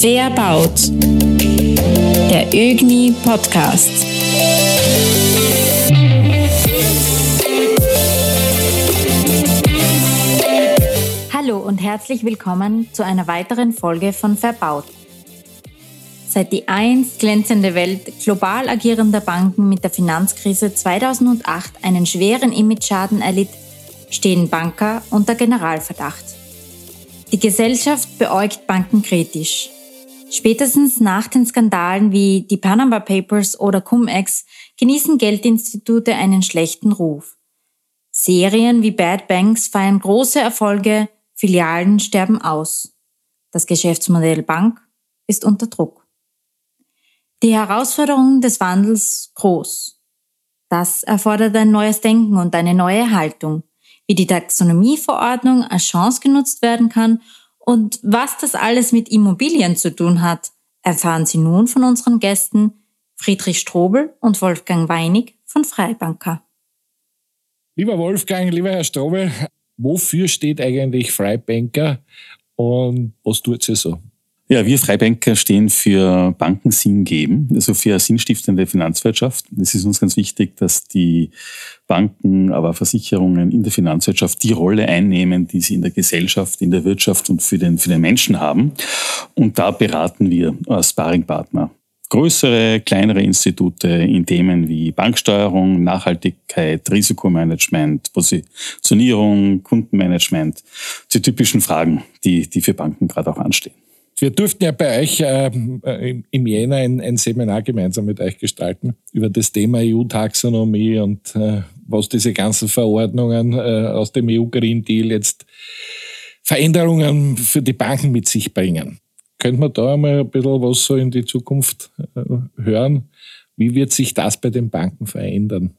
Fair baut. Der ÖGNI Podcast. Hallo und herzlich willkommen zu einer weiteren Folge von Verbaut. Seit die einst glänzende Welt global agierender Banken mit der Finanzkrise 2008 einen schweren Imageschaden erlitt, stehen Banker unter Generalverdacht. Die Gesellschaft beäugt Banken kritisch. Spätestens nach den Skandalen wie die Panama Papers oder Cum-Ex genießen Geldinstitute einen schlechten Ruf. Serien wie Bad Banks feiern große Erfolge, Filialen sterben aus. Das Geschäftsmodell Bank ist unter Druck. Die Herausforderungen des Wandels groß. Das erfordert ein neues Denken und eine neue Haltung wie die Taxonomieverordnung als Chance genutzt werden kann und was das alles mit Immobilien zu tun hat, erfahren Sie nun von unseren Gästen Friedrich Strobel und Wolfgang Weinig von Freibanker. Lieber Wolfgang, lieber Herr Strobel, wofür steht eigentlich Freibanker und was tut sie so? Ja, wir Freibanker stehen für Banken Sinn geben, also für eine sinnstiftende Finanzwirtschaft. Es ist uns ganz wichtig, dass die Banken, aber Versicherungen in der Finanzwirtschaft die Rolle einnehmen, die sie in der Gesellschaft, in der Wirtschaft und für den, für den Menschen haben. Und da beraten wir als Sparringpartner größere, kleinere Institute in Themen wie Banksteuerung, Nachhaltigkeit, Risikomanagement, Positionierung, Kundenmanagement, die typischen Fragen, die, die für Banken gerade auch anstehen. Wir durften ja bei euch ähm, äh, im Jänner ein, ein, Seminar gemeinsam mit euch gestalten über das Thema EU-Taxonomie und äh, was diese ganzen Verordnungen äh, aus dem EU-Green Deal jetzt Veränderungen für die Banken mit sich bringen. Könnte man da mal ein bisschen was so in die Zukunft äh, hören? Wie wird sich das bei den Banken verändern?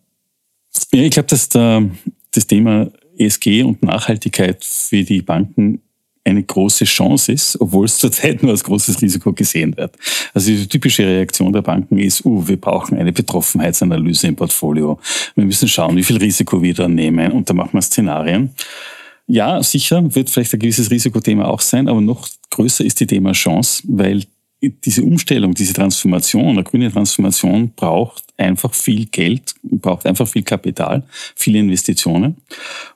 Ja, ich glaube, dass da das Thema ESG und Nachhaltigkeit für die Banken eine große Chance ist, obwohl es zurzeit nur als großes Risiko gesehen wird. Also die typische Reaktion der Banken ist, uh, wir brauchen eine Betroffenheitsanalyse im Portfolio. Wir müssen schauen, wie viel Risiko wir da nehmen und da machen wir Szenarien. Ja, sicher wird vielleicht ein gewisses Risikothema auch sein, aber noch größer ist die Thema Chance, weil diese Umstellung, diese Transformation, eine grüne Transformation braucht einfach viel Geld, braucht einfach viel Kapital, viele Investitionen.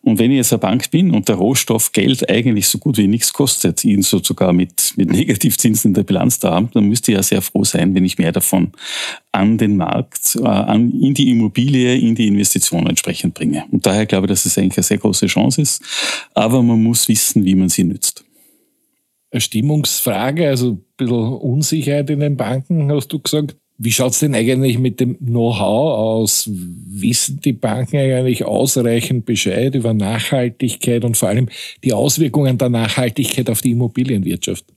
Und wenn ich jetzt eine Bank bin und der Rohstoff Geld eigentlich so gut wie nichts kostet, ihn so sogar mit, mit Negativzinsen in der Bilanz da haben, dann müsste ich ja sehr froh sein, wenn ich mehr davon an den Markt, äh, an, in die Immobilie, in die Investitionen entsprechend bringe. Und daher glaube ich, dass es eigentlich eine sehr große Chance ist. Aber man muss wissen, wie man sie nützt. Eine Stimmungsfrage, also ein bisschen Unsicherheit in den Banken, hast du gesagt. Wie schaut es denn eigentlich mit dem Know-how aus? Wissen die Banken eigentlich ausreichend Bescheid über Nachhaltigkeit und vor allem die Auswirkungen der Nachhaltigkeit auf die Immobilienwirtschaft?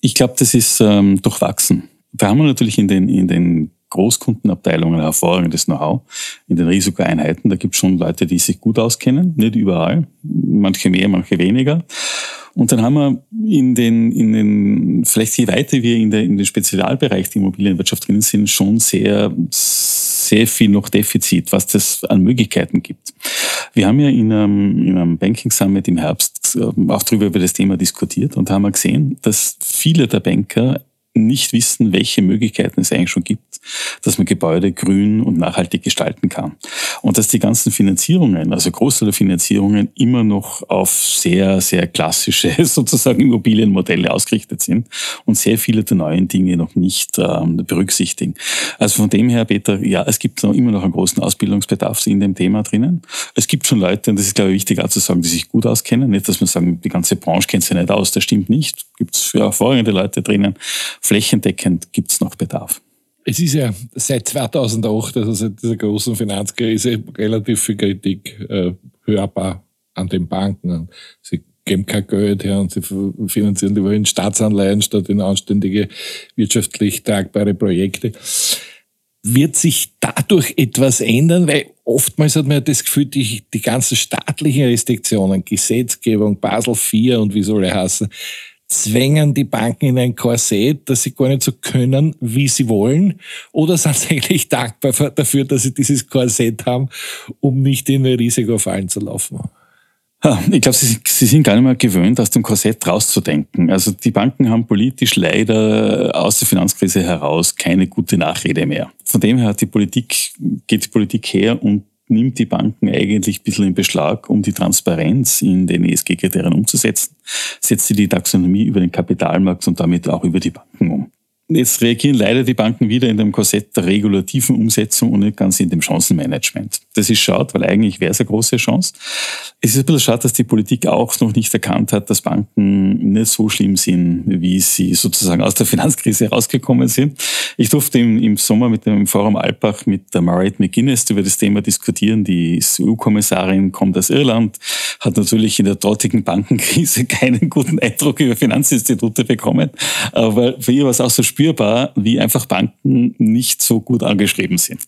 Ich glaube, das ist ähm, durchwachsen. Da haben wir natürlich in den, in den Großkundenabteilungen hervorragendes Know-how. In den Risikoeinheiten, da gibt es schon Leute, die sich gut auskennen, nicht überall. Manche mehr, manche weniger. Und dann haben wir in den, in den, vielleicht je weiter wir in, der, in den Spezialbereich der Immobilienwirtschaft drin sind, schon sehr, sehr viel noch Defizit, was das an Möglichkeiten gibt. Wir haben ja in einem, in einem Banking Summit im Herbst ähm, auch darüber über das Thema diskutiert und haben gesehen, dass viele der Banker nicht wissen, welche Möglichkeiten es eigentlich schon gibt, dass man Gebäude grün und nachhaltig gestalten kann. Und dass die ganzen Finanzierungen, also Großteil der Finanzierungen, immer noch auf sehr, sehr klassische sozusagen Immobilienmodelle ausgerichtet sind und sehr viele der neuen Dinge noch nicht ähm, berücksichtigen. Also von dem her, Peter, ja, es gibt noch immer noch einen großen Ausbildungsbedarf in dem Thema drinnen. Es gibt schon Leute, und das ist, glaube ich, wichtig auch zu sagen, die sich gut auskennen. Nicht, dass man sagen, die ganze Branche kennt sich nicht aus. Das stimmt nicht. Gibt es hervorragende Leute drinnen flächendeckend gibt es noch Bedarf. Es ist ja seit 2008, also seit dieser großen Finanzkrise, relativ viel Kritik äh, hörbar an den Banken. Sie geben kein Geld her und sie finanzieren lieber in Staatsanleihen statt in anständige wirtschaftlich tragbare Projekte. Wird sich dadurch etwas ändern? Weil oftmals hat man ja das Gefühl, die, die ganzen staatlichen Restriktionen, Gesetzgebung, Basel IV und wie soll er heißen, zwängen die Banken in ein Korsett, dass sie gar nicht so können, wie sie wollen? Oder sind sie eigentlich dankbar dafür, dass sie dieses Korsett haben, um nicht in ein Risiko fallen zu laufen? Ich glaube, sie, sie, sind gar nicht mehr gewöhnt, aus dem Korsett rauszudenken. Also die Banken haben politisch leider aus der Finanzkrise heraus keine gute Nachrede mehr. Von dem her hat die Politik, geht die Politik her und nimmt die Banken eigentlich ein bisschen in Beschlag, um die Transparenz in den ESG-Kriterien umzusetzen, setzt sie die Taxonomie über den Kapitalmarkt und damit auch über die Banken um. Jetzt reagieren leider die Banken wieder in dem Korsett der regulativen Umsetzung und nicht ganz in dem Chancenmanagement. Das ist schade, weil eigentlich wäre es eine große Chance. Es ist ein bisschen schade, dass die Politik auch noch nicht erkannt hat, dass Banken nicht so schlimm sind, wie sie sozusagen aus der Finanzkrise rausgekommen sind. Ich durfte im, im Sommer mit dem Forum Alpbach mit der Mariette McGuinness über das Thema diskutieren. Die EU-Kommissarin kommt aus Irland, hat natürlich in der dortigen Bankenkrise keinen guten Eindruck über Finanzinstitute bekommen, aber für ihr war es auch so spürbar, wie einfach Banken nicht so gut angeschrieben sind.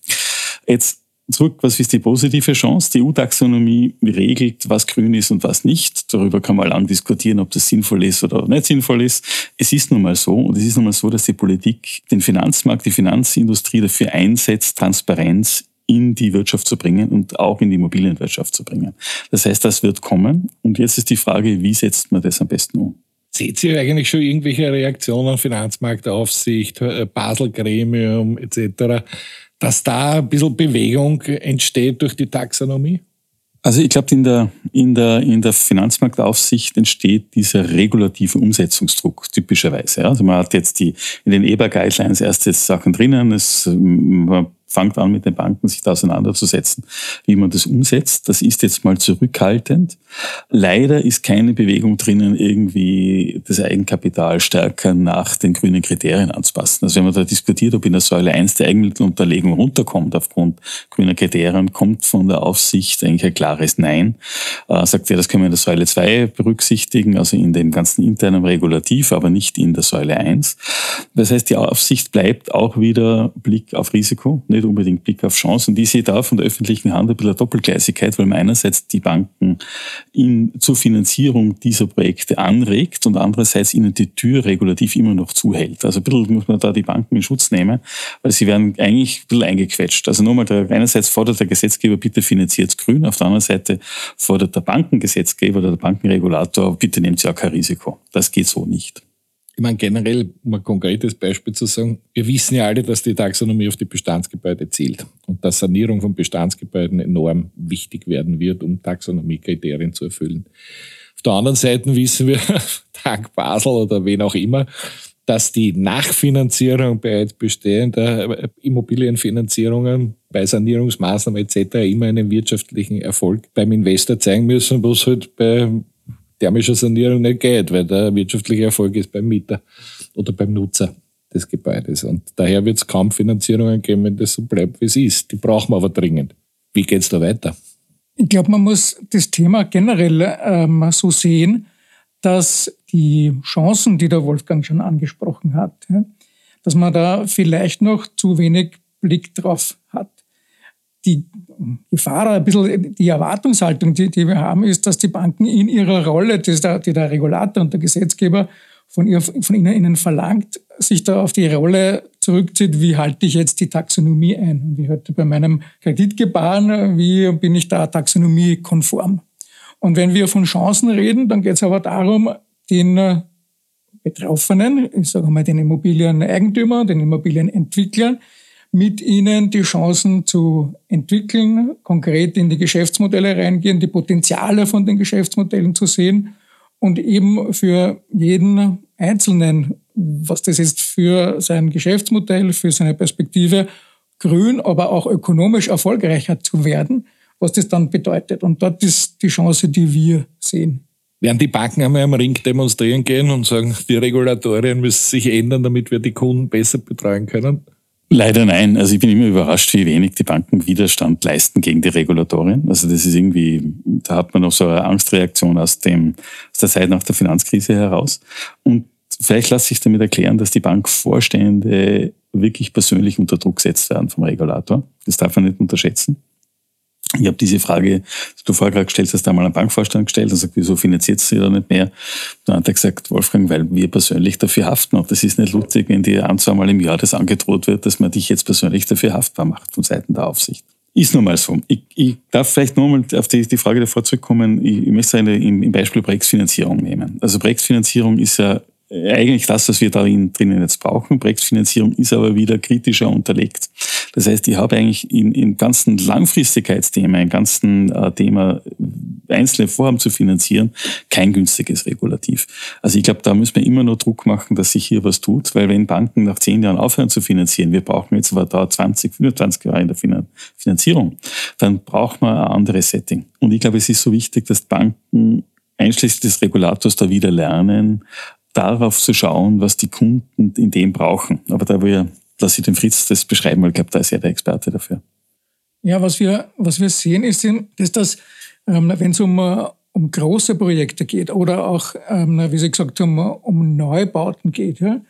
Jetzt zurück, was ist die positive Chance? Die EU-Taxonomie regelt, was grün ist und was nicht. Darüber kann man lang diskutieren, ob das sinnvoll ist oder nicht sinnvoll ist. Es ist nun mal so, und es ist nun mal so, dass die Politik den Finanzmarkt, die Finanzindustrie dafür einsetzt, Transparenz in die Wirtschaft zu bringen und auch in die Immobilienwirtschaft zu bringen. Das heißt, das wird kommen. Und jetzt ist die Frage, wie setzt man das am besten um? Seht ihr eigentlich schon irgendwelche Reaktionen, Finanzmarktaufsicht, äh, Basel-Gremium etc., dass da ein bisschen Bewegung entsteht durch die Taxonomie? Also ich glaube, in der, in, der, in der Finanzmarktaufsicht entsteht dieser regulative Umsetzungsdruck typischerweise. Also man hat jetzt die in den EBA-Guidelines erste Sachen drinnen. Es, man fangt an mit den Banken, sich da auseinanderzusetzen, wie man das umsetzt. Das ist jetzt mal zurückhaltend. Leider ist keine Bewegung drinnen, irgendwie das Eigenkapital stärker nach den grünen Kriterien anzupassen. Also wenn man da diskutiert, ob in der Säule 1 die Eigenmittelunterlegung runterkommt aufgrund grüner Kriterien, kommt von der Aufsicht eigentlich ein klares Nein. Äh, sagt ja, das können wir in der Säule 2 berücksichtigen, also in dem ganzen internen Regulativ, aber nicht in der Säule 1. Das heißt, die Aufsicht bleibt auch wieder Blick auf Risiko, nicht unbedingt Blick auf Chancen. Und ich sehe da von der öffentlichen Hand ein bisschen Doppelgleisigkeit, weil man einerseits die Banken in, zur Finanzierung dieser Projekte anregt und andererseits ihnen die Tür regulativ immer noch zuhält. Also ein bisschen muss man da die Banken in Schutz nehmen, weil sie werden eigentlich ein bisschen eingequetscht. Also nochmal, der, einerseits fordert der Gesetzgeber, bitte finanziert grün, auf der anderen Seite fordert der Bankengesetzgeber oder der Bankenregulator, bitte nehmt ja kein Risiko. Das geht so nicht ich meine, generell, um ein konkretes Beispiel zu sagen, wir wissen ja alle, dass die Taxonomie auf die Bestandsgebäude zielt und dass Sanierung von Bestandsgebäuden enorm wichtig werden wird, um Taxonomiekriterien zu erfüllen. Auf der anderen Seite wissen wir, dank Basel oder wen auch immer, dass die Nachfinanzierung bereits bestehender Immobilienfinanzierungen bei Sanierungsmaßnahmen etc. immer einen wirtschaftlichen Erfolg beim Investor zeigen müssen, was halt bei thermischer Sanierung nicht geht, weil der wirtschaftliche Erfolg ist beim Mieter oder beim Nutzer des Gebäudes. Und daher wird es kaum Finanzierungen geben, wenn das so bleibt, wie es ist. Die brauchen wir aber dringend. Wie geht es da weiter? Ich glaube, man muss das Thema generell ähm, so sehen, dass die Chancen, die der Wolfgang schon angesprochen hat, dass man da vielleicht noch zu wenig Blick drauf hat die Gefahr, ein bisschen die Erwartungshaltung, die, die wir haben, ist, dass die Banken in ihrer Rolle, die der, die der Regulator und der Gesetzgeber von, ihr, von ihnen, verlangt, sich da auf die Rolle zurückzieht, wie halte ich jetzt die Taxonomie ein? Ich hatte bei meinem Kreditgebaren, wie bin ich da taxonomiekonform? Und wenn wir von Chancen reden, dann geht es aber darum, den Betroffenen, ich sage mal den Immobilieneigentümern, den Immobilienentwicklern, mit ihnen die Chancen zu entwickeln, konkret in die Geschäftsmodelle reingehen, die Potenziale von den Geschäftsmodellen zu sehen und eben für jeden Einzelnen, was das ist für sein Geschäftsmodell, für seine Perspektive, grün, aber auch ökonomisch erfolgreicher zu werden, was das dann bedeutet. Und dort ist die Chance, die wir sehen. Werden die Banken einmal am Ring demonstrieren gehen und sagen, die Regulatorien müssen sich ändern, damit wir die Kunden besser betreuen können? Leider nein. Also ich bin immer überrascht, wie wenig die Banken Widerstand leisten gegen die Regulatorien. Also das ist irgendwie, da hat man noch so eine Angstreaktion aus dem, aus der Zeit nach der Finanzkrise heraus. Und vielleicht lässt sich damit erklären, dass die Bankvorstände wirklich persönlich unter Druck gesetzt werden vom Regulator. Das darf man nicht unterschätzen. Ich habe diese Frage, die du vorher gerade gestellt hast, einmal am Bankvorstand gestellt und sagt, wieso finanziert sie da nicht mehr? Dann hat er gesagt, Wolfgang, weil wir persönlich dafür haften. Und das ist nicht lustig, wenn dir ein, zweimal im Jahr das angedroht wird, dass man dich jetzt persönlich dafür haftbar macht von Seiten der Aufsicht. Ist nun mal so. Ich, ich darf vielleicht nochmal auf die, die Frage davor zurückkommen. Ich, ich möchte eine, im, im Beispiel Projektfinanzierung nehmen. Also Projektfinanzierung ist ja eigentlich das, was wir da drinnen jetzt brauchen. Projektfinanzierung ist aber wieder kritischer unterlegt. Das heißt, ich habe eigentlich in, im ganzen Langfristigkeitsthema, im ganzen äh, Thema einzelne Vorhaben zu finanzieren, kein günstiges Regulativ. Also ich glaube, da müssen wir immer nur Druck machen, dass sich hier was tut, weil wenn Banken nach zehn Jahren aufhören zu finanzieren, wir brauchen jetzt aber da 20, 25 Jahre in der Finanzierung, dann braucht man ein anderes Setting. Und ich glaube, es ist so wichtig, dass Banken einschließlich des Regulators da wieder lernen, darauf zu schauen, was die Kunden in dem brauchen. Aber da wir, lasse ich den Fritz das beschreiben, weil ich glaube, da ist er der Experte dafür. Ja, was wir, was wir sehen, ist, dass das, ähm, wenn es um, äh, um große Projekte geht oder auch, ähm, wie Sie gesagt haben, um Neubauten geht, ja,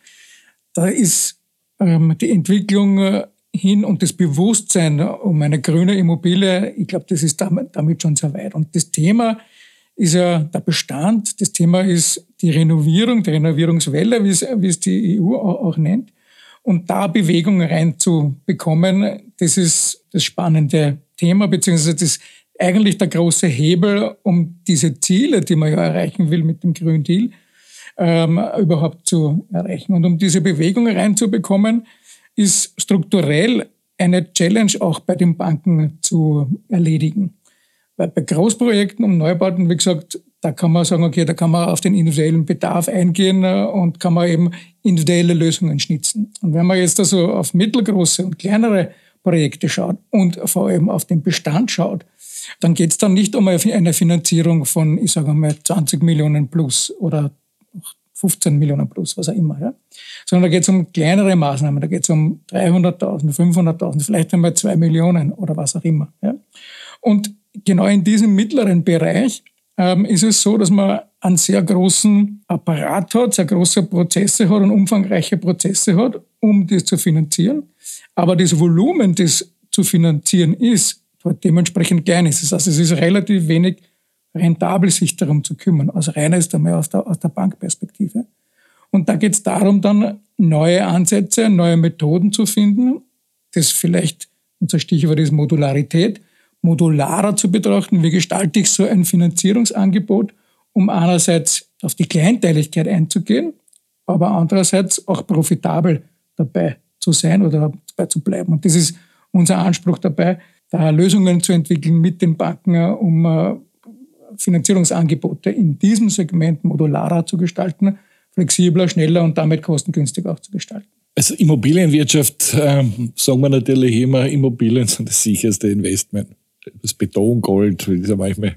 da ist ähm, die Entwicklung äh, hin und das Bewusstsein um eine grüne Immobilie, ich glaube, das ist damit schon sehr weit. Und das Thema ist ja der Bestand. Das Thema ist die Renovierung, die Renovierungswelle, wie es, wie es die EU auch nennt. Und da Bewegung reinzubekommen, das ist das spannende Thema, beziehungsweise das eigentlich der große Hebel, um diese Ziele, die man ja erreichen will mit dem Grünen Deal, ähm, überhaupt zu erreichen. Und um diese Bewegung reinzubekommen, ist strukturell eine Challenge auch bei den Banken zu erledigen. Weil bei Großprojekten und Neubauten, wie gesagt, da kann man sagen, okay, da kann man auf den individuellen Bedarf eingehen äh, und kann man eben individuelle Lösungen schnitzen. Und wenn man jetzt also auf mittelgroße und kleinere Projekte schaut und vor allem auf den Bestand schaut, dann geht es dann nicht um eine Finanzierung von, ich sage mal, 20 Millionen plus oder 15 Millionen plus, was auch immer, ja? sondern da geht es um kleinere Maßnahmen, da geht es um 300.000, 500.000, vielleicht einmal 2 Millionen oder was auch immer. Ja? Und genau in diesem mittleren Bereich ähm, ist es so, dass man einen sehr großen Apparat hat, sehr große Prozesse hat und umfangreiche Prozesse hat, um das zu finanzieren. Aber das Volumen, das zu finanzieren ist, halt dementsprechend klein ist. Das heißt, es ist relativ wenig rentabel, sich darum zu kümmern. Also reiner ist einmal aus der, aus der Bankperspektive. Und da geht es darum, dann neue Ansätze, neue Methoden zu finden. Das vielleicht, unser Stichwort ist Modularität, modularer zu betrachten. Wie gestalte ich so ein Finanzierungsangebot, um einerseits auf die Kleinteiligkeit einzugehen, aber andererseits auch profitabel dabei zu sein oder dabei zu bleiben. Und das ist unser Anspruch dabei, da Lösungen zu entwickeln mit den Banken, um äh, Finanzierungsangebote in diesem Segment modularer zu gestalten, flexibler, schneller und damit kostengünstiger auch zu gestalten. Also Immobilienwirtschaft, äh, sagen wir natürlich immer, Immobilien sind das sicherste Investment das Betongold, wie das ja manchmal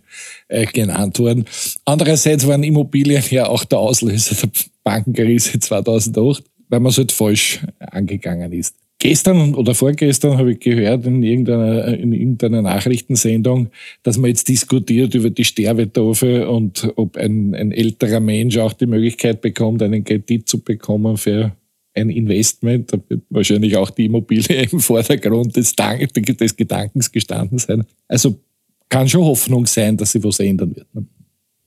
äh, genannt worden. Andererseits waren Immobilien ja auch der Auslöser der Bankenkrise 2008, weil man es halt falsch angegangen ist. Gestern oder vorgestern habe ich gehört in irgendeiner, in irgendeiner Nachrichtensendung, dass man jetzt diskutiert über die Sterbetafel und ob ein, ein älterer Mensch auch die Möglichkeit bekommt, einen Kredit zu bekommen für ein Investment, da wird wahrscheinlich auch die Immobilie im Vordergrund des, des Gedankens gestanden sein. Also kann schon Hoffnung sein, dass sich was ändern wird. Ne?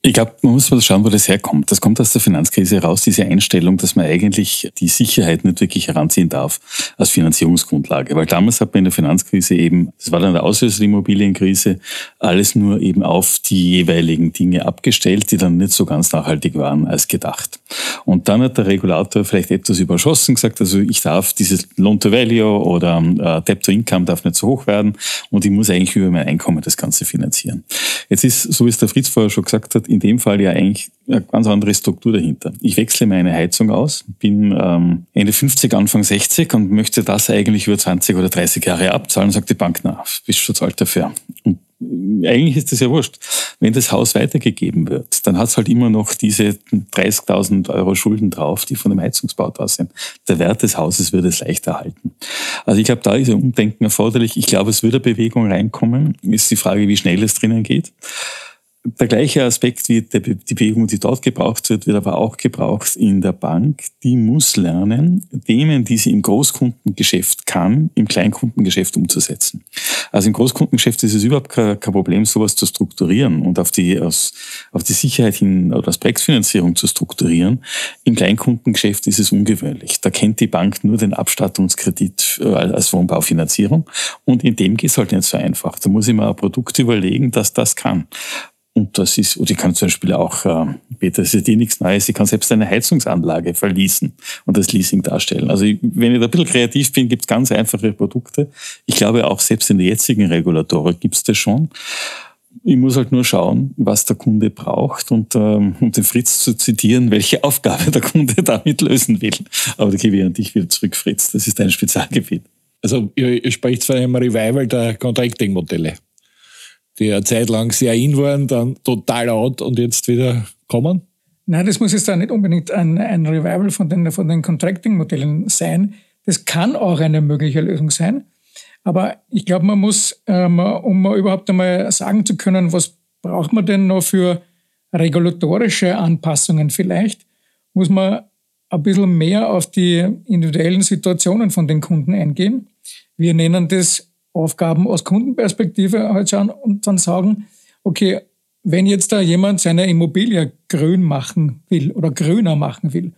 Ich glaube, man muss mal schauen, wo das herkommt. Das kommt aus der Finanzkrise heraus, diese Einstellung, dass man eigentlich die Sicherheit nicht wirklich heranziehen darf als Finanzierungsgrundlage. Weil damals hat man in der Finanzkrise eben, das war dann der Auslöser der Immobilienkrise, alles nur eben auf die jeweiligen Dinge abgestellt, die dann nicht so ganz nachhaltig waren als gedacht. Und dann hat der Regulator vielleicht etwas überschossen, gesagt, also ich darf dieses Loan to Value oder äh, Debt to Income darf nicht so hoch werden und ich muss eigentlich über mein Einkommen das Ganze finanzieren. Jetzt ist, so wie es der Fritz vorher schon gesagt hat, in dem Fall ja eigentlich eine ganz andere Struktur dahinter. Ich wechsle meine Heizung aus, bin ähm, Ende 50, Anfang 60 und möchte das eigentlich über 20 oder 30 Jahre abzahlen, sagt die Bank, na, bist schon zu alt dafür. Und eigentlich ist das ja wurscht. Wenn das Haus weitergegeben wird, dann hat es halt immer noch diese 30.000 Euro Schulden drauf, die von dem Heizungsbau da sind. Der Wert des Hauses wird es leicht erhalten. Also ich glaube, da ist ein Umdenken erforderlich. Ich glaube, es wird eine Bewegung reinkommen. Ist die Frage, wie schnell es drinnen geht. Der gleiche Aspekt wie die Bewegung, die dort gebraucht wird, wird aber auch gebraucht in der Bank. Die muss lernen, Themen, die sie im Großkundengeschäft kann, im Kleinkundengeschäft umzusetzen. Also im Großkundengeschäft ist es überhaupt kein, Problem, sowas zu strukturieren und auf die, aus, auf die Sicherheit hin oder als Projektfinanzierung zu strukturieren. Im Kleinkundengeschäft ist es ungewöhnlich. Da kennt die Bank nur den Abstattungskredit äh, als Wohnbaufinanzierung und in dem geht es halt nicht so einfach. Da muss ich mir ein Produkt überlegen, dass das kann. Und das ist, und ich kann zum Beispiel auch, äh, Peter, das ist dir nichts Neues, ich kann selbst eine Heizungsanlage verließen und das Leasing darstellen. Also ich, wenn ich da ein bisschen kreativ bin, gibt es ganz einfache Produkte. Ich glaube, auch selbst in der jetzigen Regulatorik gibt es das schon. Ich muss halt nur schauen, was der Kunde braucht und ähm, um den Fritz zu zitieren, welche Aufgabe der Kunde damit lösen will. Aber da gebe ich an dich wieder zurück, Fritz. Das ist dein Spezialgebiet. Also ihr, ihr spricht von einem Revival der Contracting-Modelle die eine Zeit lang sehr in waren, dann total out und jetzt wieder kommen? Nein, das muss jetzt da nicht unbedingt ein, ein Revival von den, von den Contracting-Modellen sein. Das kann auch eine mögliche Lösung sein. Aber ich glaube, man muss, ähm, um überhaupt einmal sagen zu können, was braucht man denn noch für regulatorische Anpassungen vielleicht, muss man ein bisschen mehr auf die individuellen Situationen von den Kunden eingehen. Wir nennen das Aufgaben aus Kundenperspektive anschauen und dann sagen, okay, wenn jetzt da jemand seine Immobilie grün machen will oder grüner machen will,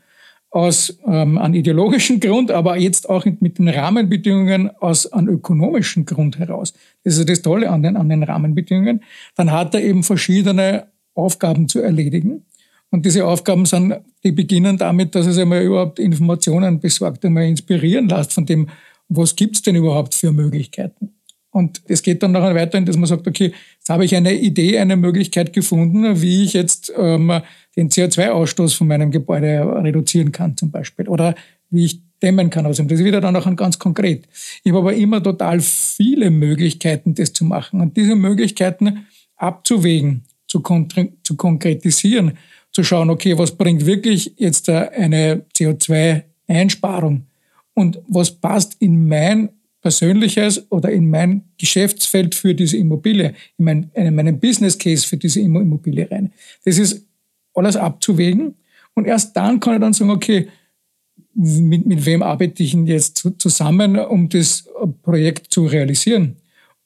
aus ähm, einem ideologischen Grund, aber jetzt auch mit den Rahmenbedingungen aus einem ökonomischen Grund heraus. Das ist das Tolle an den, an den Rahmenbedingungen. Dann hat er eben verschiedene Aufgaben zu erledigen. Und diese Aufgaben sind, die beginnen damit, dass er sich einmal überhaupt Informationen besorgt, einmal inspirieren lässt von dem, was gibt's denn überhaupt für Möglichkeiten? Und es geht dann nachher weiter, dass man sagt, okay, jetzt habe ich eine Idee, eine Möglichkeit gefunden, wie ich jetzt ähm, den CO2-Ausstoß von meinem Gebäude reduzieren kann zum Beispiel. Oder wie ich dämmen kann ihm. Das ist wieder dann auch ganz konkret. Ich habe aber immer total viele Möglichkeiten, das zu machen. Und diese Möglichkeiten abzuwägen, zu, zu konkretisieren, zu schauen, okay, was bringt wirklich jetzt eine CO2-Einsparung und was passt in mein persönliches oder in mein Geschäftsfeld für diese Immobilie, in, mein, in meinen Business Case für diese Immobilie rein. Das ist alles abzuwägen und erst dann kann ich dann sagen, okay, mit, mit wem arbeite ich denn jetzt zusammen, um das Projekt zu realisieren?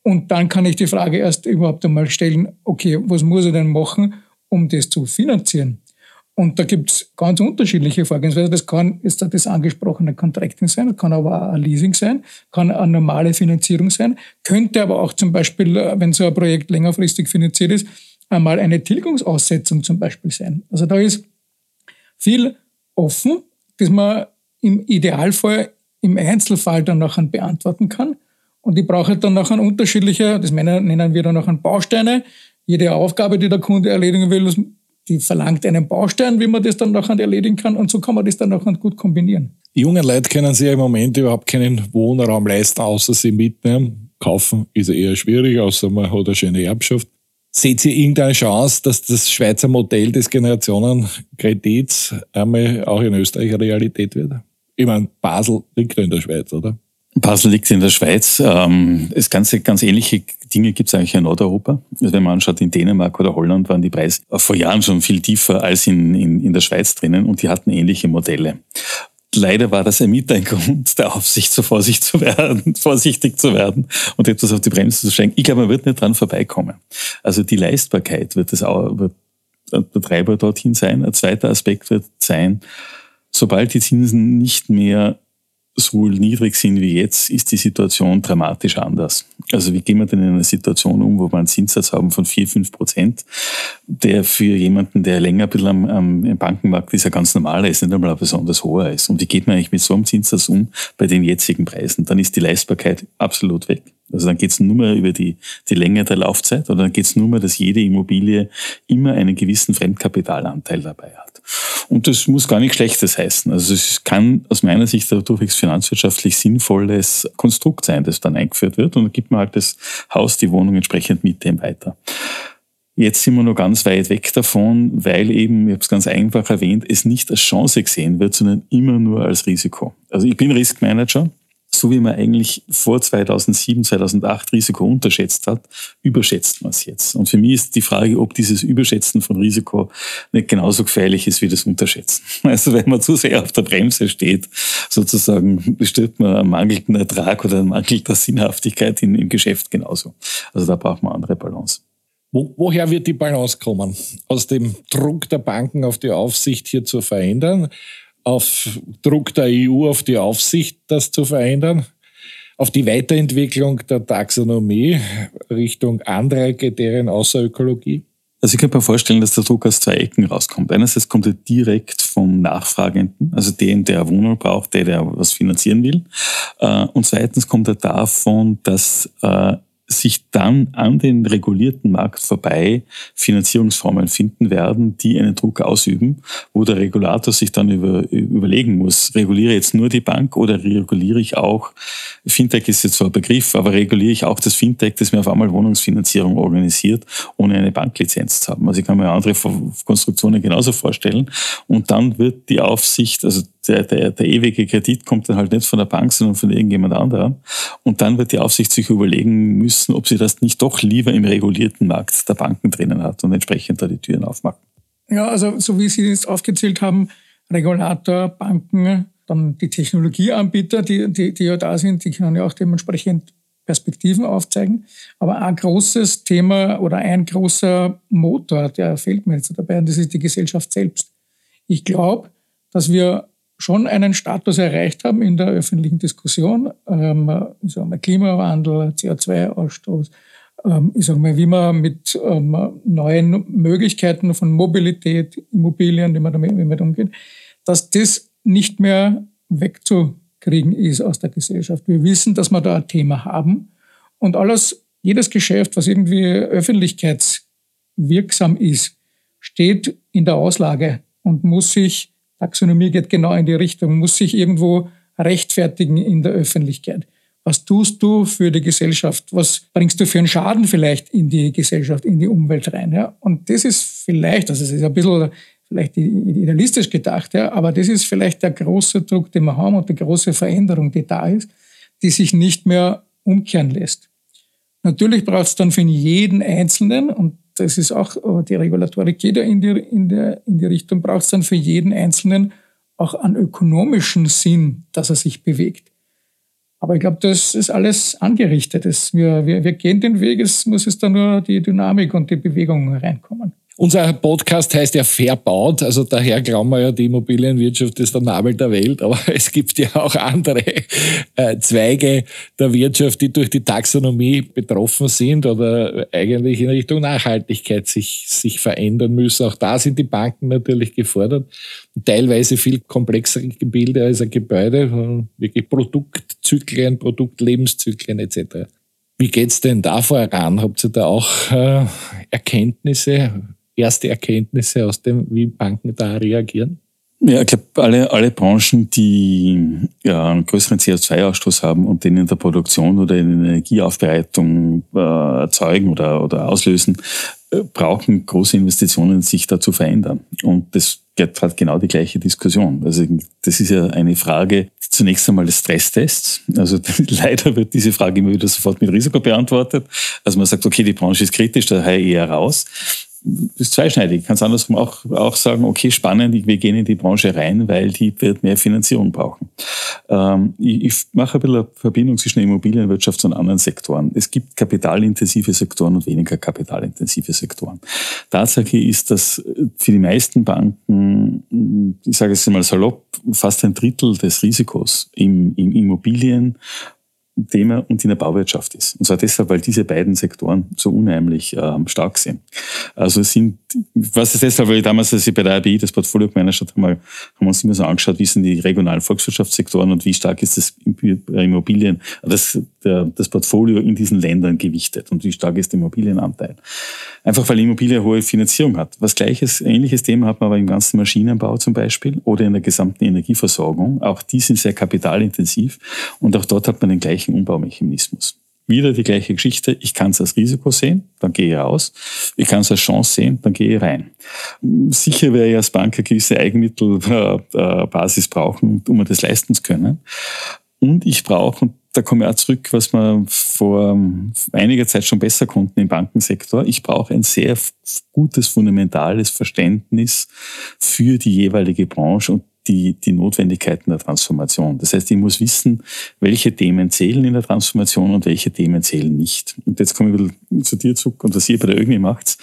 Und dann kann ich die Frage erst überhaupt einmal stellen, okay, was muss ich denn machen, um das zu finanzieren? Und da gibt es ganz unterschiedliche Vorgehensweisen. Das kann jetzt das angesprochene Contracting sein, kann aber auch ein Leasing sein, kann eine normale Finanzierung sein, könnte aber auch zum Beispiel, wenn so ein Projekt längerfristig finanziert ist, einmal eine Tilgungsaussetzung zum Beispiel sein. Also da ist viel offen, das man im Idealfall im Einzelfall dann nachher beantworten kann. Und ich brauche dann nachher unterschiedliche, das nennen wir dann nachher Bausteine. Jede Aufgabe, die der Kunde erledigen will, die verlangt einen Baustein, wie man das dann nachher erledigen kann und so kann man das dann nachher gut kombinieren. Die jungen Leute können sich ja im Moment überhaupt keinen Wohnraum leisten, außer sie mitnehmen. Kaufen ist ja eher schwierig, außer man hat eine schöne Erbschaft. Seht ihr irgendeine Chance, dass das Schweizer Modell des Generationenkredits einmal auch in Österreich Realität wird? Ich meine, Basel liegt ja in der Schweiz, oder? Basel liegt in der Schweiz. Ähm, es ganze, ganz ähnliche Dinge gibt es eigentlich in Nordeuropa. Also wenn man anschaut, in Dänemark oder Holland waren die Preise vor Jahren schon viel tiefer als in, in, in der Schweiz drinnen und die hatten ähnliche Modelle. Leider war das ein Grund der Aufsicht, so vorsichtig zu werden, vorsichtig zu werden und etwas auf die Bremse zu schenken. Ich glaube, man wird nicht dran vorbeikommen. Also die Leistbarkeit wird das auch, wird Treiber dorthin sein. Ein zweiter Aspekt wird sein, sobald die Zinsen nicht mehr so niedrig sind wie jetzt, ist die Situation dramatisch anders. Also wie gehen wir denn in einer Situation um, wo wir einen Zinssatz haben von 4, 5 Prozent, der für jemanden, der länger ein bisschen am, am im Bankenmarkt ist, ja ganz normaler ist, nicht einmal besonders hoher ist. Und wie geht man eigentlich mit so einem Zinssatz um bei den jetzigen Preisen? Dann ist die Leistbarkeit absolut weg. Also dann geht es nur mehr über die, die Länge der Laufzeit oder dann geht es nur mehr, dass jede Immobilie immer einen gewissen Fremdkapitalanteil dabei hat. Und das muss gar nichts Schlechtes heißen. Also es kann aus meiner Sicht ein durchwegs finanzwirtschaftlich sinnvolles Konstrukt sein, das dann eingeführt wird und dann gibt man halt das Haus, die Wohnung entsprechend mit dem weiter. Jetzt sind wir noch ganz weit weg davon, weil eben, ich habe es ganz einfach erwähnt, es nicht als Chance gesehen wird, sondern immer nur als Risiko. Also ich bin Riskmanager so wie man eigentlich vor 2007, 2008 Risiko unterschätzt hat, überschätzt man es jetzt. Und für mich ist die Frage, ob dieses Überschätzen von Risiko nicht genauso gefährlich ist wie das Unterschätzen. Also wenn man zu sehr auf der Bremse steht, sozusagen bestimmt man einen mangelnden Ertrag oder eine mangelnde Sinnhaftigkeit im, im Geschäft genauso. Also da braucht man andere Balance. Wo, woher wird die Balance kommen? Aus dem Druck der Banken auf die Aufsicht hier zu verändern? Auf Druck der EU auf die Aufsicht, das zu verändern? Auf die Weiterentwicklung der Taxonomie Richtung andere Kriterien außer Ökologie? Also ich kann mir vorstellen, dass der Druck aus zwei Ecken rauskommt. Einerseits kommt er direkt vom Nachfragenden, also dem, der Wohnung braucht, der, der was finanzieren will. Äh, und zweitens kommt er davon, dass äh, sich dann an den regulierten Markt vorbei Finanzierungsformen finden werden, die einen Druck ausüben, wo der Regulator sich dann über, überlegen muss, reguliere jetzt nur die Bank oder reguliere ich auch, Fintech ist jetzt zwar ein Begriff, aber reguliere ich auch das Fintech, das mir auf einmal Wohnungsfinanzierung organisiert, ohne eine Banklizenz zu haben. Also ich kann mir andere Konstruktionen genauso vorstellen. Und dann wird die Aufsicht, also der, der, der ewige Kredit kommt dann halt nicht von der Bank, sondern von irgendjemand anderem. Und dann wird die Aufsicht sich überlegen müssen, ob sie das nicht doch lieber im regulierten Markt der Banken drinnen hat und entsprechend da die Türen aufmachen. Ja, also so wie Sie es aufgezählt haben, Regulator, Banken, dann die Technologieanbieter, die, die, die ja da sind, die können ja auch dementsprechend Perspektiven aufzeigen. Aber ein großes Thema oder ein großer Motor, der fehlt mir jetzt dabei, und das ist die Gesellschaft selbst. Ich glaube, dass wir schon einen Status erreicht haben in der öffentlichen Diskussion. Ähm, ich sage mal Klimawandel, CO2-Ausstoß, ähm, ich sage mal, wie man mit ähm, neuen Möglichkeiten von Mobilität, Immobilien, wie man damit, wie man damit umgeht, dass das nicht mehr wegzukriegen ist aus der Gesellschaft. Wir wissen, dass wir da ein Thema haben und alles, jedes Geschäft, was irgendwie öffentlichkeitswirksam ist, steht in der Auslage und muss sich Taxonomie geht genau in die Richtung, muss sich irgendwo rechtfertigen in der Öffentlichkeit. Was tust du für die Gesellschaft? Was bringst du für einen Schaden vielleicht in die Gesellschaft, in die Umwelt rein? Ja? Und das ist vielleicht, also es ist ein bisschen vielleicht idealistisch gedacht, ja, aber das ist vielleicht der große Druck, den wir haben und die große Veränderung, die da ist, die sich nicht mehr umkehren lässt. Natürlich braucht es dann für jeden Einzelnen, und das ist auch, die Regulatorik ja in die, in der, in die Richtung, braucht es dann für jeden Einzelnen auch einen ökonomischen Sinn, dass er sich bewegt. Aber ich glaube, das ist alles angerichtet. wir, wir, wir gehen den Weg, es muss es dann nur die Dynamik und die Bewegung reinkommen. Unser Podcast heißt ja Verbaut, also daher glauben wir ja, die Immobilienwirtschaft ist der Nabel der Welt, aber es gibt ja auch andere äh, Zweige der Wirtschaft, die durch die Taxonomie betroffen sind oder eigentlich in Richtung Nachhaltigkeit sich, sich verändern müssen. Auch da sind die Banken natürlich gefordert. Teilweise viel komplexere Gebilde als ein Gebäude, wirklich Produktzyklen, Produktlebenszyklen etc. Wie geht's denn da voran? Habt ihr da auch äh, Erkenntnisse? Erste Erkenntnisse aus dem, wie Banken da reagieren? Ja, ich glaube, alle, alle Branchen, die ja, einen größeren CO2-Ausstoß haben und den in der Produktion oder in der Energieaufbereitung äh, erzeugen oder, oder auslösen, äh, brauchen große Investitionen, sich da zu verändern. Und das geht halt genau die gleiche Diskussion. Also das ist ja eine Frage zunächst einmal des Stresstests. Also leider wird diese Frage immer wieder sofort mit Risiko beantwortet. Also man sagt, okay, die Branche ist kritisch, daher eher raus ist zweischneidig. Kannst andersrum auch, auch sagen, okay, spannend, wir gehen in die Branche rein, weil die wird mehr Finanzierung brauchen. Ähm, ich, ich mache ein bisschen eine Verbindung zwischen Immobilienwirtschaft und anderen Sektoren. Es gibt kapitalintensive Sektoren und weniger kapitalintensive Sektoren. Tatsache ist, dass für die meisten Banken, ich sage es mal salopp, fast ein Drittel des Risikos im, im Immobilien Thema und in der Bauwirtschaft ist. Und zwar deshalb, weil diese beiden Sektoren so unheimlich ähm, stark sind. Also es sind, was ist deshalb, weil ich damals, als ich bei der RBI das Portfolio gemanagt habe, haben wir uns immer so angeschaut, wie sind die regionalen Volkswirtschaftssektoren und wie stark ist das Immobilien, das, der, das Portfolio in diesen Ländern gewichtet und wie stark ist der Immobilienanteil. Einfach weil Immobilie hohe Finanzierung hat. Was gleiches, ähnliches Thema hat man aber im ganzen Maschinenbau zum Beispiel oder in der gesamten Energieversorgung. Auch die sind sehr kapitalintensiv und auch dort hat man den gleichen Umbaumechanismus. Wieder die gleiche Geschichte. Ich kann es als Risiko sehen, dann gehe ich raus. Ich kann es als Chance sehen, dann gehe ich rein. Sicher wäre ich als Bank eine gewisse Eigenmittelbasis brauchen, um mir das leisten zu können. Und ich brauche, und da komme ich auch zurück, was wir vor einiger Zeit schon besser konnten im Bankensektor. Ich brauche ein sehr gutes, fundamentales Verständnis für die jeweilige Branche und die, die Notwendigkeiten der Transformation. Das heißt, ich muss wissen, welche Themen zählen in der Transformation und welche Themen zählen nicht. Und jetzt komme ich wieder zu dir zurück und was ihr bei der ÖGNI macht.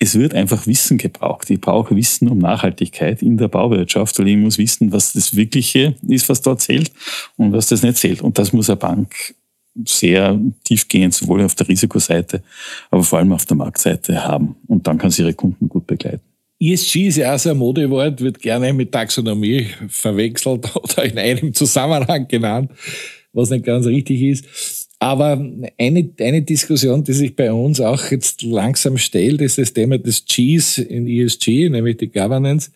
Es wird einfach Wissen gebraucht. Ich brauche Wissen um Nachhaltigkeit in der Bauwirtschaft, weil ich muss wissen, was das Wirkliche ist, was dort zählt und was das nicht zählt. Und das muss eine Bank sehr tiefgehend, sowohl auf der Risikoseite, aber vor allem auf der Marktseite haben. Und dann kann sie ihre Kunden gut begleiten. ESG ist ja auch so ein Modewort, wird gerne mit Taxonomie verwechselt oder in einem Zusammenhang genannt, was nicht ganz richtig ist. Aber eine, eine Diskussion, die sich bei uns auch jetzt langsam stellt, ist das Thema des Gs in ESG, nämlich die Governance,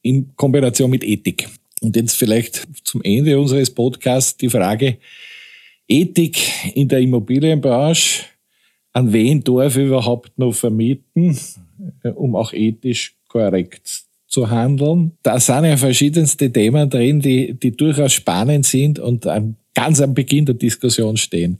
in Kombination mit Ethik. Und jetzt vielleicht zum Ende unseres Podcasts die Frage, Ethik in der Immobilienbranche, an wen darf ich überhaupt noch vermieten, um auch ethisch korrekt zu handeln. Da sind ja verschiedenste Themen drin, die, die durchaus spannend sind und ganz am Beginn der Diskussion stehen.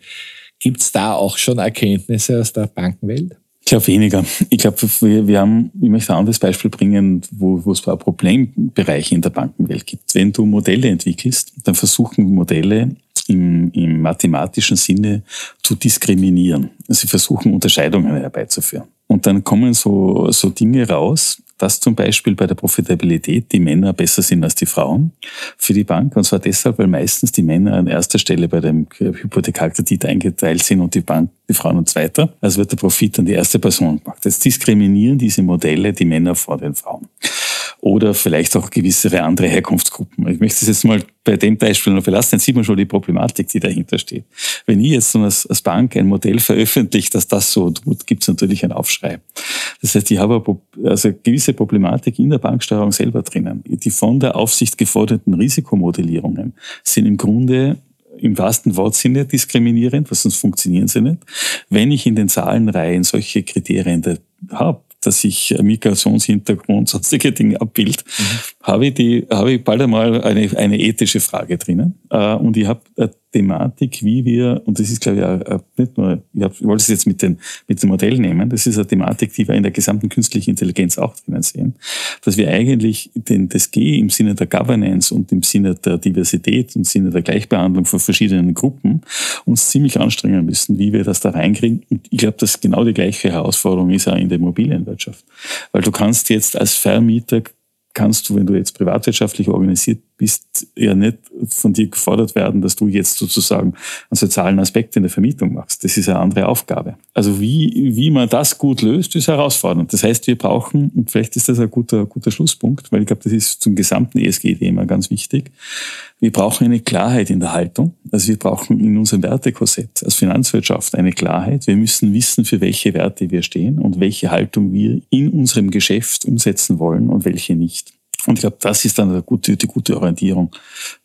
Gibt es da auch schon Erkenntnisse aus der Bankenwelt? Ich glaube weniger. Ich glaube, wir, wir haben, ich möchte ein anderes Beispiel bringen, wo, wo es ein Problembereiche in der Bankenwelt gibt. Wenn du Modelle entwickelst, dann versuchen Modelle im, im mathematischen Sinne zu diskriminieren. Sie versuchen Unterscheidungen herbeizuführen. Und dann kommen so, so Dinge raus, dass zum Beispiel bei der Profitabilität die Männer besser sind als die Frauen für die Bank. Und zwar deshalb, weil meistens die Männer an erster Stelle bei dem Hypothekarkredit eingeteilt sind und die Bank, die Frauen an zweiter. Also wird der Profit an die erste Person gemacht. Jetzt diskriminieren diese Modelle die Männer vor den Frauen oder vielleicht auch gewisse andere Herkunftsgruppen. Ich möchte es jetzt mal bei dem Beispiel noch verlassen, dann sieht man schon die Problematik, die dahinter steht. Wenn ich jetzt als, Bank ein Modell veröffentliche, dass das so tut, gibt es natürlich einen Aufschrei. Das heißt, ich habe also gewisse Problematik in der Banksteuerung selber drinnen. Die von der Aufsicht geforderten Risikomodellierungen sind im Grunde im wahrsten Wortsinne diskriminierend, was sonst funktionieren sie nicht. Wenn ich in den Zahlenreihen solche Kriterien habe, dass ich Migrationshintergrund, sonstige Dinge abbild, mhm. Habe ich, die, habe ich bald einmal eine, eine ethische Frage drinnen. Äh, und ich habe Thematik, wie wir, und das ist, glaube ich, auch nicht nur, ich, hab, ich wollte es jetzt mit, den, mit dem Modell nehmen, das ist eine Thematik, die wir in der gesamten künstlichen Intelligenz auch drinnen sehen, dass wir eigentlich den, das G im Sinne der Governance und im Sinne der Diversität und im Sinne der Gleichbehandlung von verschiedenen Gruppen uns ziemlich anstrengen müssen, wie wir das da reinkriegen. Und ich glaube, dass genau die gleiche Herausforderung ist auch in der Immobilienwirtschaft. Weil du kannst jetzt als Vermieter kannst du, wenn du jetzt privatwirtschaftlich organisiert bist, ja nicht von dir gefordert werden, dass du jetzt sozusagen einen sozialen Aspekt in der Vermietung machst. Das ist eine andere Aufgabe. Also wie, wie man das gut löst, ist herausfordernd. Das heißt, wir brauchen, und vielleicht ist das ein guter, guter Schlusspunkt, weil ich glaube, das ist zum gesamten ESG-Thema ganz wichtig. Wir brauchen eine Klarheit in der Haltung. Also wir brauchen in unserem Wertekorsett als Finanzwirtschaft eine Klarheit. Wir müssen wissen, für welche Werte wir stehen und welche Haltung wir in unserem Geschäft umsetzen wollen und welche nicht. Und ich glaube, das ist dann eine gute, die gute Orientierung,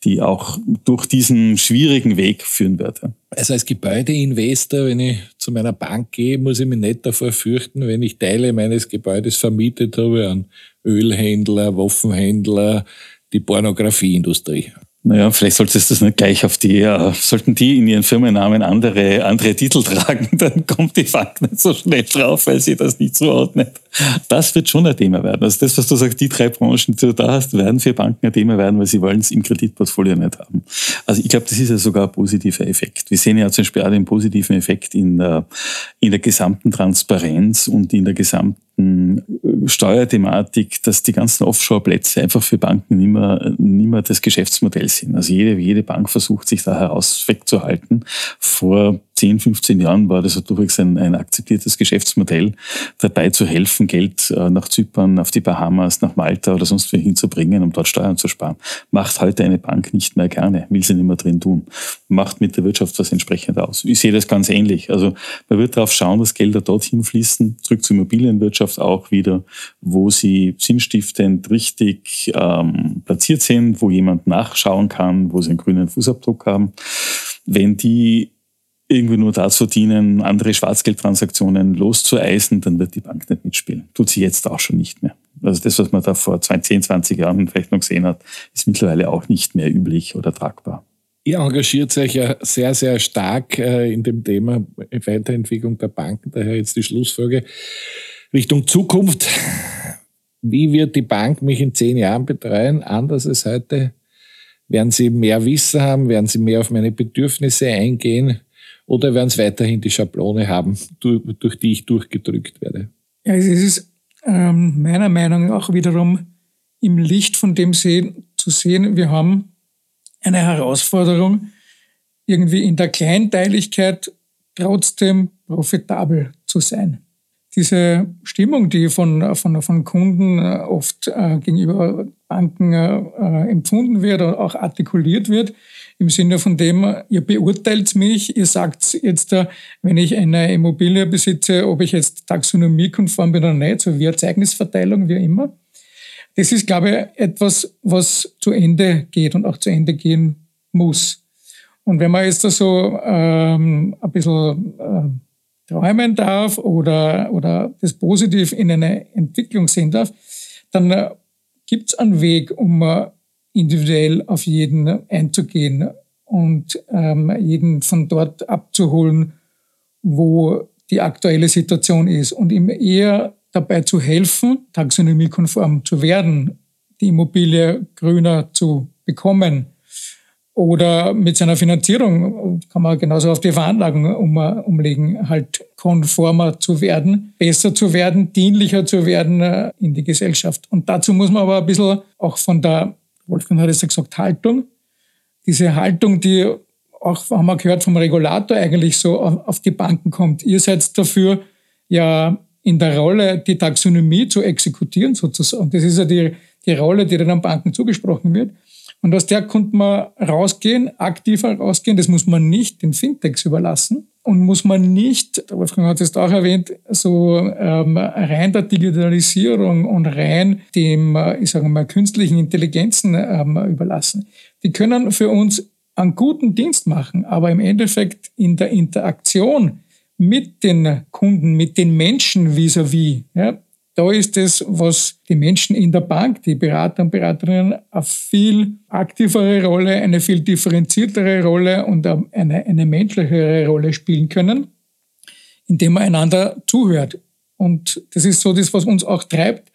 die auch durch diesen schwierigen Weg führen wird. Also als Gebäudeinvestor, wenn ich zu meiner Bank gehe, muss ich mich nicht davor fürchten, wenn ich Teile meines Gebäudes vermietet habe an Ölhändler, Waffenhändler, die Pornografieindustrie. Naja, vielleicht solltest du das nicht gleich auf die, äh, sollten die in ihren Firmennamen andere, andere Titel tragen, dann kommt die Bank nicht so schnell drauf, weil sie das nicht zuordnet. Das wird schon ein Thema werden. Also das, was du sagst, die drei Branchen, die du da hast, werden für Banken ein Thema werden, weil sie wollen es im Kreditportfolio nicht haben. Also ich glaube, das ist ja sogar ein positiver Effekt. Wir sehen ja zum Beispiel auch den positiven Effekt in der, in der gesamten Transparenz und in der gesamten Steuerthematik, dass die ganzen Offshore-Plätze einfach für Banken nicht mehr das Geschäftsmodell sind. Also jede, jede Bank versucht sich da heraus wegzuhalten. Vor 10, 15 Jahren war das durchaus ein, ein akzeptiertes Geschäftsmodell, dabei zu helfen, Geld äh, nach Zypern, auf die Bahamas, nach Malta oder sonst wo hinzubringen, um dort Steuern zu sparen. Macht heute eine Bank nicht mehr gerne, will sie nicht mehr drin tun. Macht mit der Wirtschaft was entsprechend aus. Ich sehe das ganz ähnlich. Also man wird darauf schauen, dass Gelder dorthin fließen, zurück zur Immobilienwirtschaft auch wieder, wo sie sinnstiftend richtig ähm, platziert sind, wo jemand nachschauen kann, wo sie einen grünen Fußabdruck haben. Wenn die irgendwie nur dazu dienen, andere Schwarzgeldtransaktionen loszueisen, dann wird die Bank nicht mitspielen. Tut sie jetzt auch schon nicht mehr. Also das, was man da vor 10, 20 Jahren vielleicht noch gesehen hat, ist mittlerweile auch nicht mehr üblich oder tragbar. Ihr engagiert euch ja sehr, sehr stark äh, in dem Thema Weiterentwicklung der Banken. Daher jetzt die Schlussfrage Richtung Zukunft. Wie wird die Bank mich in zehn Jahren betreuen, anders als heute? Werden Sie mehr Wissen haben? Werden Sie mehr auf meine Bedürfnisse eingehen? Oder werden Sie weiterhin die Schablone haben, durch, die ich durchgedrückt werde? Ja, es ist ähm, meiner Meinung nach auch wiederum im Licht von dem sehen, zu sehen, wir haben eine Herausforderung, irgendwie in der Kleinteiligkeit trotzdem profitabel zu sein. Diese Stimmung, die von, von, von Kunden äh, oft äh, gegenüber Banken äh, äh, empfunden wird oder auch artikuliert wird, im Sinne von dem, ihr beurteilt mich, ihr sagt jetzt, äh, wenn ich eine Immobilie besitze, ob ich jetzt taxonomiekonform bin oder nicht, so wie Erzeugnissverteilung, wie immer. Das ist, glaube ich, etwas, was zu Ende geht und auch zu Ende gehen muss. Und wenn man jetzt da so ähm, ein bisschen äh, träumen darf oder, oder das positiv in eine Entwicklung sehen darf, dann äh, gibt es einen Weg, um äh, individuell auf jeden einzugehen und ähm, jeden von dort abzuholen, wo die aktuelle Situation ist und ihm eher dabei zu helfen, taxonomiekonform zu werden, die Immobilie grüner zu bekommen. Oder mit seiner Finanzierung kann man genauso auf die Veranlagung um, umlegen, halt konformer zu werden, besser zu werden, dienlicher zu werden äh, in die Gesellschaft. Und dazu muss man aber ein bisschen auch von der, Wolfgang hat es ja gesagt, Haltung, diese Haltung, die auch, haben wir gehört, vom Regulator eigentlich so auf die Banken kommt. Ihr seid dafür, ja, in der Rolle, die Taxonomie zu exekutieren sozusagen. Das ist ja die, die Rolle, die den Banken zugesprochen wird. Und aus der konnte man rausgehen, aktiver rausgehen. Das muss man nicht den Fintechs überlassen und muss man nicht, Wolfgang hat es auch erwähnt, so ähm, rein der Digitalisierung und rein dem, äh, ich sage mal, künstlichen Intelligenzen ähm, überlassen. Die können für uns einen guten Dienst machen, aber im Endeffekt in der Interaktion mit den Kunden, mit den Menschen vis-à-vis. -vis, ja, da ist es, was die Menschen in der Bank, die Berater und Beraterinnen, eine viel aktivere Rolle, eine viel differenziertere Rolle und eine, eine menschlichere Rolle spielen können, indem man einander zuhört. Und das ist so das, was uns auch treibt.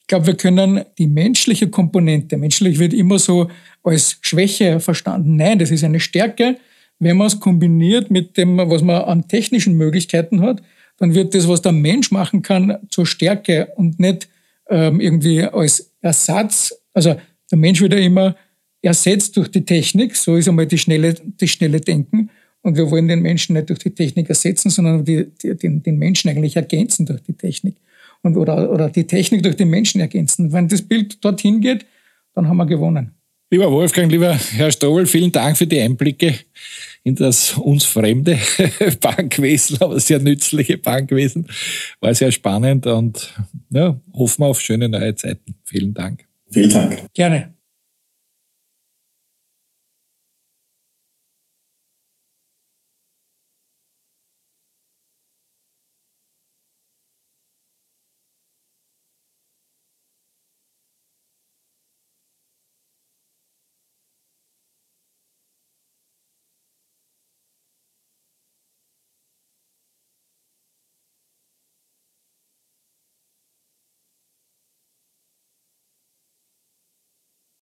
Ich glaube, wir können die menschliche Komponente, menschlich wird immer so als Schwäche verstanden. Nein, das ist eine Stärke, wenn man es kombiniert mit dem, was man an technischen Möglichkeiten hat, dann wird das, was der Mensch machen kann, zur Stärke und nicht ähm, irgendwie als Ersatz. Also der Mensch wird ja immer ersetzt durch die Technik, so ist einmal die schnelle, das schnelle Denken. Und wir wollen den Menschen nicht durch die Technik ersetzen, sondern die, die, den, den Menschen eigentlich ergänzen durch die Technik. Und, oder, oder die Technik durch den Menschen ergänzen. Wenn das Bild dorthin geht, dann haben wir gewonnen. Lieber Wolfgang, lieber Herr Strobel, vielen Dank für die Einblicke in das uns fremde Bankwesen, aber sehr nützliche Bankwesen. War sehr spannend und ja, hoffen wir auf schöne neue Zeiten. Vielen Dank. Vielen Dank. Gerne.